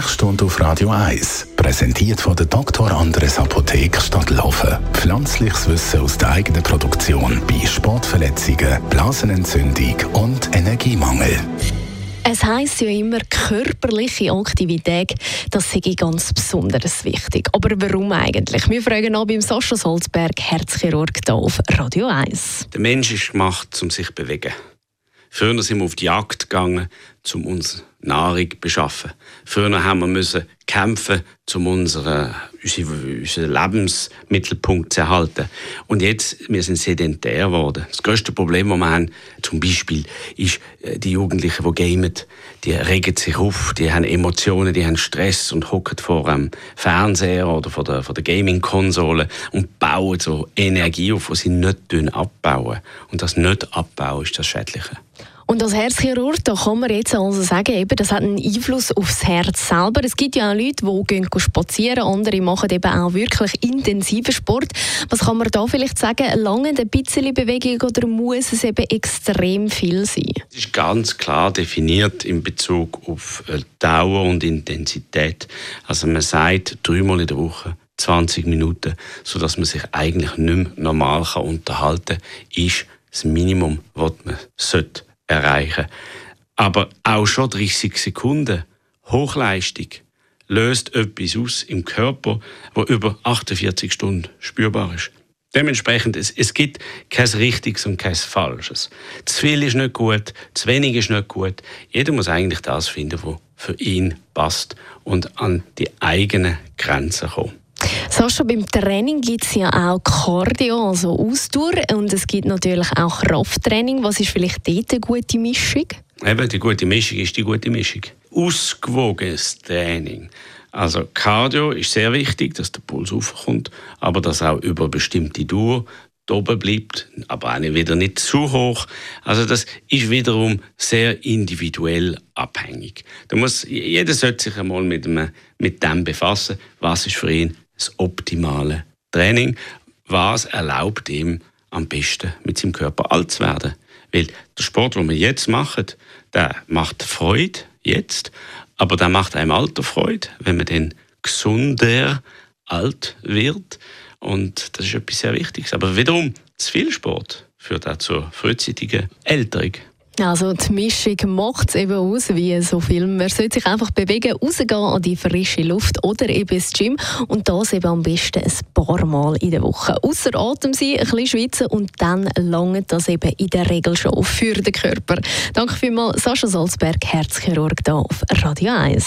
Sprechstunde auf Radio 1, präsentiert von der Dr. Andres Apotheke Stadtlaufen. Pflanzliches Wissen aus der eigenen Produktion bei Sportverletzungen, Blasenentzündung und Energiemangel. Es heisst ja immer, körperliche Aktivität, das sei ganz besonders wichtig. Aber warum eigentlich? Wir fragen an beim Sascha Salzberg, Herzchirurg hier auf Radio 1. Der Mensch ist gemacht, um sich zu bewegen. Früher sind wir auf die Jagd gegangen, um uns Nahrung zu beschaffen. Früher haben wir müssen kämpfen, um unseren, unseren Lebensmittelpunkt zu erhalten. Und jetzt, wir sind sedentär geworden. Das größte Problem, das wir haben, zum Beispiel, ist, äh, die Jugendlichen, die gamen, die regen sich auf, die haben Emotionen, die haben Stress und hocken vor einem Fernseher oder vor der, vor der Gaming-Konsole und bauen so Energie auf, die sie nicht abbauen. Und das nicht abbauen ist das Schädliche. Und als Herzchirurg, da kann man jetzt also sagen, eben, das hat einen Einfluss aufs Herz selber. Es gibt ja auch Leute, die gehen spazieren, andere machen eben auch wirklich intensiven Sport. Was kann man da vielleicht sagen? Lange ein bisschen Bewegung oder muss es eben extrem viel sein? Es ist ganz klar definiert in Bezug auf äh, Dauer und Intensität. Also man sagt dreimal in der Woche 20 Minuten, sodass man sich eigentlich nicht mehr normal unterhalten kann, ist das Minimum, was man sollte erreichen. Aber auch schon 30 Sekunden Hochleistung löst etwas aus im Körper, wo über 48 Stunden spürbar ist. Dementsprechend, es, es gibt kein Richtiges und kein Falsches. Zu viel ist nicht gut, zu wenig ist nicht gut. Jeder muss eigentlich das finden, was für ihn passt und an die eigenen Grenzen kommt. Sascha, beim Training gibt es ja auch Cardio, also Ausdauer, und es gibt natürlich auch Krafttraining. Was ist vielleicht dort eine gute Mischung? Eben, die gute Mischung ist die gute Mischung. Ausgewogenes Training. Also Cardio ist sehr wichtig, dass der Puls aufkommt, aber dass auch über bestimmte Dauer oben bleibt, aber auch wieder nicht zu hoch. Also das ist wiederum sehr individuell abhängig. Da muss, jeder sollte sich einmal mit dem, mit dem befassen, was ist für ihn das optimale Training, was erlaubt ihm am besten mit seinem Körper alt zu werden. Weil der Sport, den wir jetzt machen, der macht Freude jetzt, aber der macht einem Alter Freude, wenn man dann gesunder alt wird. Und das ist etwas sehr Wichtiges. Aber wiederum, zu viel Sport führt auch zur frühzeitigen Älterung. Also die Mischung macht es eben aus, wie so viel. Man sollte sich einfach bewegen, rausgehen an die frische Luft oder eben ins Gym und das eben am besten ein paar Mal in der Woche. Außer Atem sein, ein bisschen schwitzen und dann langt das eben in der Regel schon für den Körper. Danke vielmals Sascha Salzberg, Herzchirurg hier auf Radio 1.